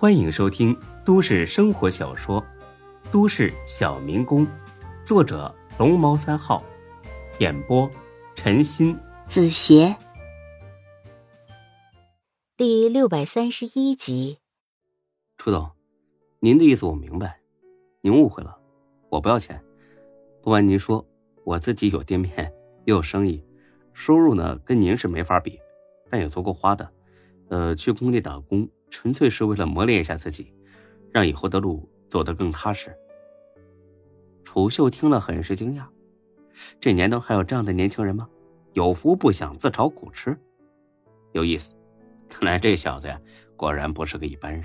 欢迎收听都市生活小说《都市小民工》，作者龙猫三号，演播陈鑫、子邪，第六百三十一集。楚总，您的意思我明白，您误会了，我不要钱。不瞒您说，我自己有店面，也有生意，收入呢跟您是没法比，但也足够花的。呃，去工地打工纯粹是为了磨练一下自己，让以后的路走得更踏实。楚秀听了很是惊讶，这年头还有这样的年轻人吗？有福不享自讨苦吃，有意思。看来这小子呀，果然不是个一般人。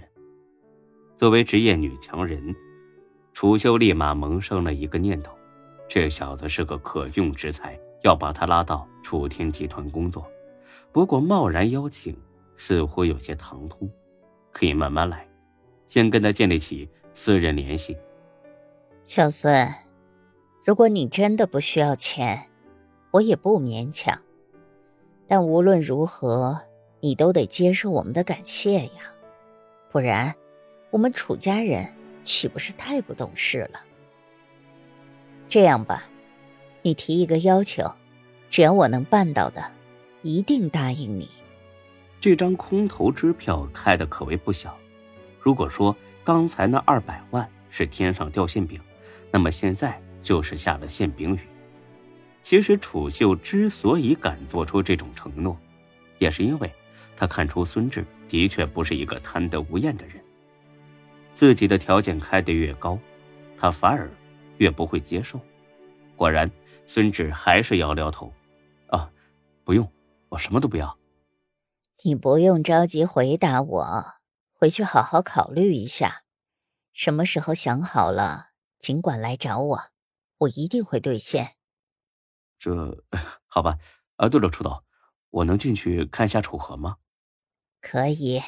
作为职业女强人，楚秀立马萌生了一个念头：这小子是个可用之才，要把他拉到楚天集团工作。不过贸然邀请。似乎有些唐突，可以慢慢来，先跟他建立起私人联系。小孙，如果你真的不需要钱，我也不勉强。但无论如何，你都得接受我们的感谢呀，不然，我们楚家人岂不是太不懂事了？这样吧，你提一个要求，只要我能办到的，一定答应你。这张空头支票开的可谓不小。如果说刚才那二百万是天上掉馅饼，那么现在就是下了馅饼雨。其实楚秀之所以敢做出这种承诺，也是因为他看出孙志的确不是一个贪得无厌的人。自己的条件开得越高，他反而越不会接受。果然，孙志还是摇摇头：“啊，不用，我什么都不要。”你不用着急回答我，回去好好考虑一下，什么时候想好了，尽管来找我，我一定会兑现。这好吧，啊，对了，楚导，我能进去看一下楚河吗？可以。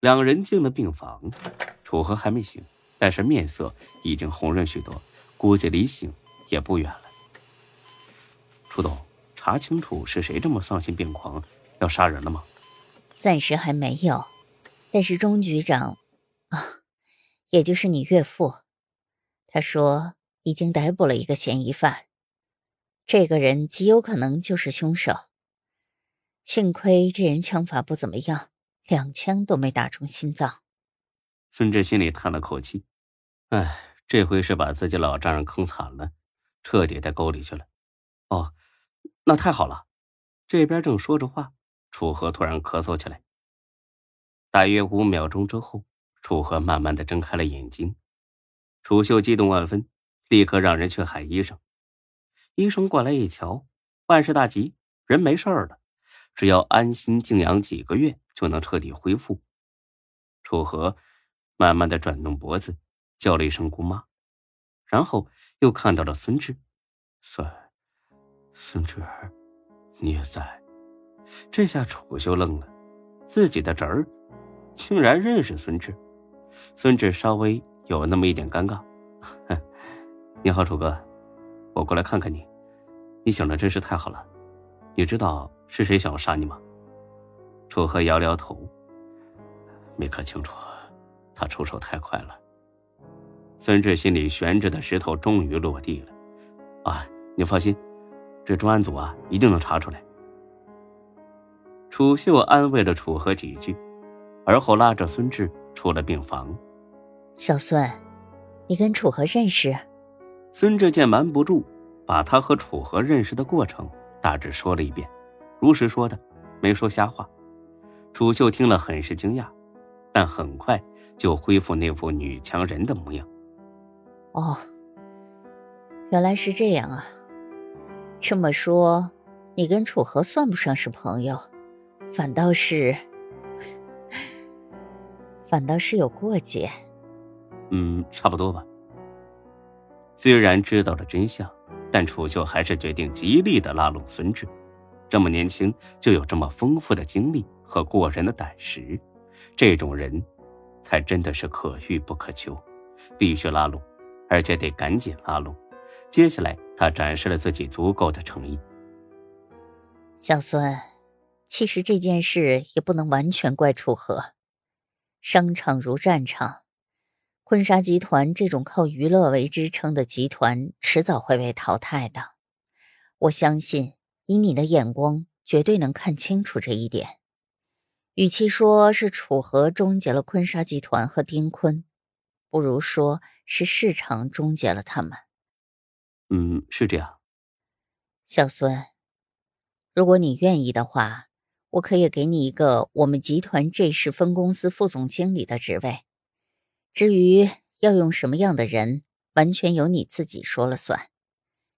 两人进了病房，楚河还没醒，但是面色已经红润许多，估计离醒也不远了。楚董，查清楚是谁这么丧心病狂。要杀人了吗？暂时还没有，但是钟局长，啊，也就是你岳父，他说已经逮捕了一个嫌疑犯，这个人极有可能就是凶手。幸亏这人枪法不怎么样，两枪都没打中心脏。孙志心里叹了口气，哎，这回是把自己老丈人坑惨了，彻底在沟里去了。哦，那太好了。这边正说着话。楚河突然咳嗽起来。大约五秒钟之后，楚河慢慢的睁开了眼睛。楚秀激动万分，立刻让人去喊医生。医生过来一瞧，万事大吉，人没事儿了，只要安心静养几个月，就能彻底恢复。楚河慢慢的转动脖子，叫了一声“姑妈”，然后又看到了孙志。孙，孙志，你也在。这下楚修愣了，自己的侄儿竟然认识孙志。孙志稍微有那么一点尴尬。你好，楚哥，我过来看看你。你醒了真是太好了。你知道是谁想要杀你吗？楚河摇摇头，没看清楚。他出手太快了。孙志心里悬着的石头终于落地了。啊，你放心，这专案组啊一定能查出来。楚秀安慰了楚河几句，而后拉着孙志出了病房。小孙，你跟楚河认识？孙志见瞒不住，把他和楚河认识的过程大致说了一遍，如实说的，没说瞎话。楚秀听了很是惊讶，但很快就恢复那副女强人的模样。哦，原来是这样啊！这么说，你跟楚河算不上是朋友？反倒是，反倒是有过节。嗯，差不多吧。虽然知道了真相，但楚秀还是决定极力的拉拢孙志。这么年轻就有这么丰富的经历和过人的胆识，这种人，才真的是可遇不可求，必须拉拢，而且得赶紧拉拢。接下来，他展示了自己足够的诚意。小孙。其实这件事也不能完全怪楚河，商场如战场，坤沙集团这种靠娱乐为支撑的集团，迟早会被淘汰的。我相信，以你的眼光，绝对能看清楚这一点。与其说是楚河终结了坤沙集团和丁坤，不如说是市场终结了他们。嗯，是这样。小孙，如果你愿意的话。我可以给你一个我们集团 J 市分公司副总经理的职位，至于要用什么样的人，完全由你自己说了算。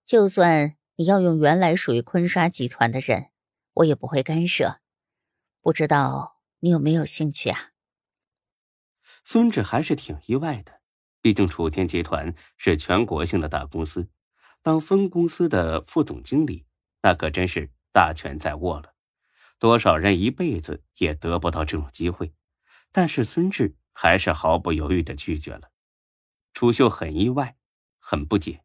就算你要用原来属于坤沙集团的人，我也不会干涉。不知道你有没有兴趣啊？孙志还是挺意外的，毕竟楚天集团是全国性的大公司，当分公司的副总经理，那可真是大权在握了。多少人一辈子也得不到这种机会，但是孙志还是毫不犹豫的拒绝了。楚秀很意外，很不解，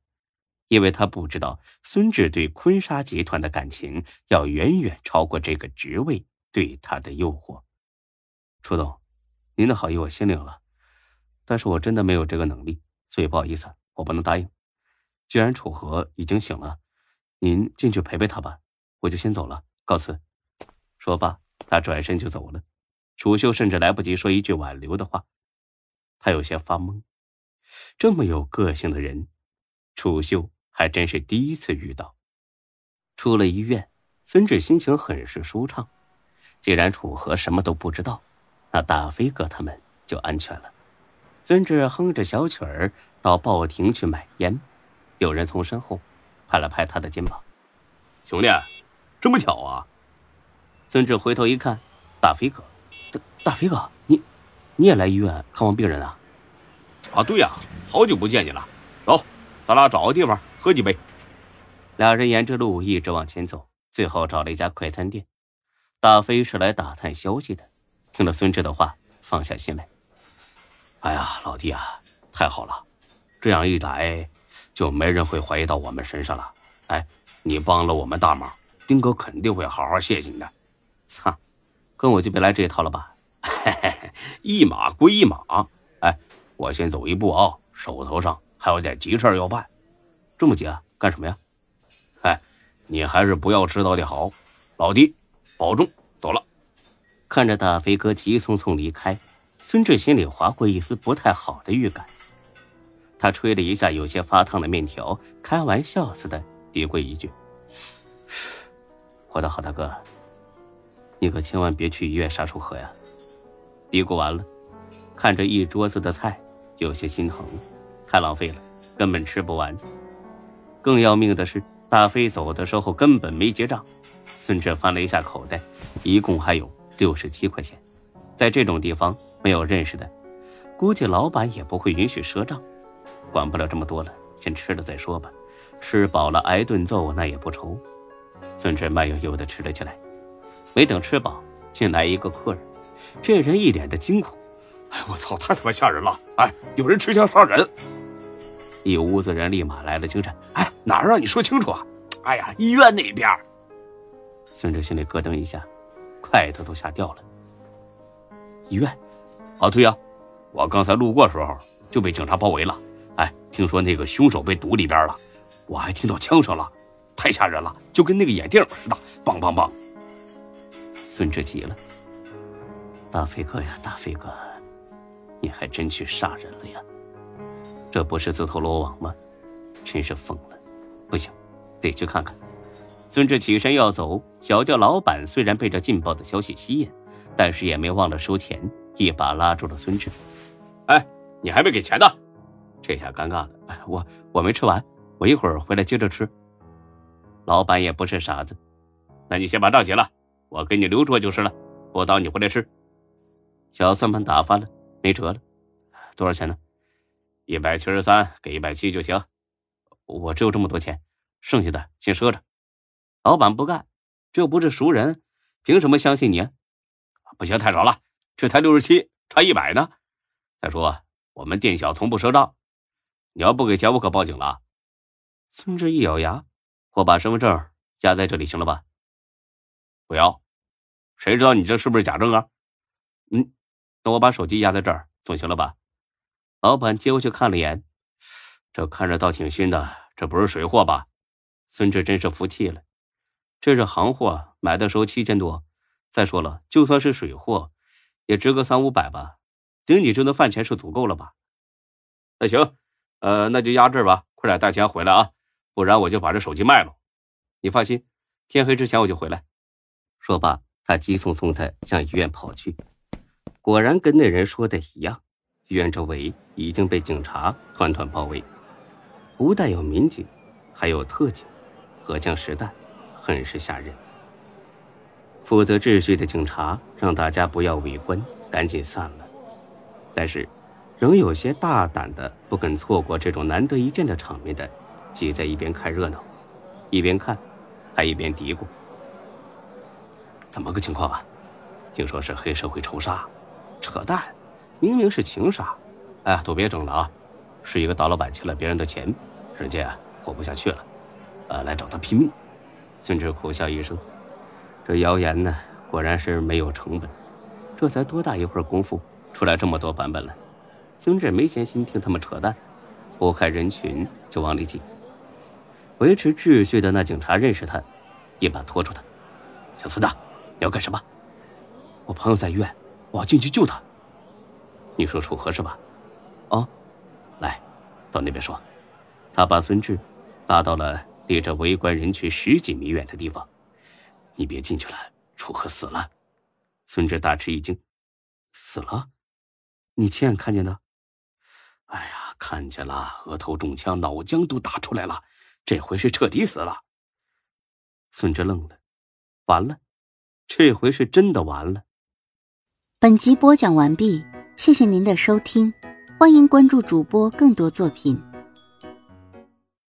因为他不知道孙志对坤沙集团的感情要远远超过这个职位对他的诱惑。楚总，您的好意我心领了，但是我真的没有这个能力，所以不好意思，我不能答应。既然楚河已经醒了，您进去陪陪他吧，我就先走了，告辞。说罢，他转身就走了。楚秀甚至来不及说一句挽留的话，他有些发懵。这么有个性的人，楚秀还真是第一次遇到。出了医院，孙志心情很是舒畅。既然楚河什么都不知道，那大飞哥他们就安全了。孙志哼着小曲儿到报亭去买烟，有人从身后拍了拍他的肩膀：“兄弟，这么巧啊！”孙志回头一看，大飞哥，大大飞哥，你你也来医院看望病人啊？啊，对呀，好久不见你了。走，咱俩找个地方喝几杯。俩人沿着路一直往前走，最后找了一家快餐店。大飞是来打探消息的，听了孙志的话，放下心来。哎呀，老弟啊，太好了，这样一来，就没人会怀疑到我们身上了。哎，你帮了我们大忙，丁哥肯定会好好谢谢你的。操，跟我就别来这一套了吧！一码归一码。哎，我先走一步啊，手头上还有点急事要办。这么急啊？干什么呀？哎，你还是不要知道的好。老弟，保重，走了。看着大飞哥急匆匆离开，孙志心里划过一丝不太好的预感。他吹了一下有些发烫的面条，开玩笑似的嘀咕一句：“我的好大哥。”你可千万别去医院杀楚河呀！嘀咕完了，看着一桌子的菜，有些心疼，太浪费了，根本吃不完。更要命的是，大飞走的时候根本没结账。孙志翻了一下口袋，一共还有六十七块钱。在这种地方没有认识的，估计老板也不会允许赊账。管不了这么多了，先吃了再说吧。吃饱了挨顿揍那也不愁。孙志慢悠悠地吃了起来。没等吃饱，进来一个客人，这人一脸的惊恐：“哎，我操，太他妈吓人了！哎，有人持枪杀人！”一屋子人立马来了精神：“哎，哪儿啊？你说清楚啊！”“哎呀，医院那边。”孙哲心里咯噔一下，筷子都吓掉了。医院？啊，对呀，我刚才路过时候就被警察包围了。哎，听说那个凶手被堵里边了，我还听到枪声了，太吓人了，就跟那个演电影似的，梆梆梆。孙志急了：“大飞哥呀，大飞哥，你还真去杀人了呀？这不是自投罗网吗？真是疯了！不行，得去看看。”孙志起身要走，小店老板虽然被这劲爆的消息吸引，但是也没忘了收钱，一把拉住了孙志：“哎，你还没给钱呢！”这下尴尬了：“哎，我我没吃完，我一会儿回来接着吃。”老板也不是傻子：“那你先把账结了。”我给你留着就是了，不刀你回来吃。小算盘打翻了，没辙了。多少钱呢？一百七十三，给一百七就行。我只有这么多钱，剩下的先赊着。老板不干，这又不是熟人，凭什么相信你？不行，太少了，这才六十七，差一百呢。再说我们店小从不赊账，你要不给钱，我可报警了。孙志一咬牙，我把身份证压在这里，行了吧？不要。谁知道你这是不是假证啊？嗯，那我把手机压在这儿，总行了吧？老板接过去看了眼，这看着倒挺新的，这不是水货吧？孙志真是服气了，这是行货，买的时候七千多。再说了，就算是水货，也值个三五百吧，顶你这顿饭钱是足够了吧？那行，呃，那就压这儿吧，快点带钱回来啊，不然我就把这手机卖了。你放心，天黑之前我就回来。说罢，他急匆匆的向医院跑去。果然跟那人说的一样，医院周围已经被警察团团包围，不但有民警，还有特警，荷枪实弹，很是吓人。负责秩序的警察让大家不要围观，赶紧散了。但是，仍有些大胆的不肯错过这种难得一见的场面的，挤在一边看热闹，一边看，还一边嘀咕：“怎么个情况啊？听说是黑社会仇杀？扯淡！明明是情杀！哎，都别整了啊！是一个大老板欠了别人的钱，人家活不下去了，呃，来找他拼命。”孙志苦笑一声。这谣言呢，果然是没有成本。这才多大一会儿功夫，出来这么多版本了。孙志没闲心听他们扯淡，拨开人群就往里挤。维持秩序的那警察认识他，一把拖住他：“小孙子，要干什么？”“我朋友在医院，我要进去救他。”“你说楚河是吧？”“哦，来，到那边说。”他把孙志拉到了离着围观人群十几米远的地方。你别进去了，楚河死了。孙志大吃一惊，死了？你亲眼看见的？哎呀，看见了，额头中枪，脑浆都打出来了，这回是彻底死了。孙志愣了，完了，这回是真的完了。本集播讲完毕，谢谢您的收听，欢迎关注主播更多作品。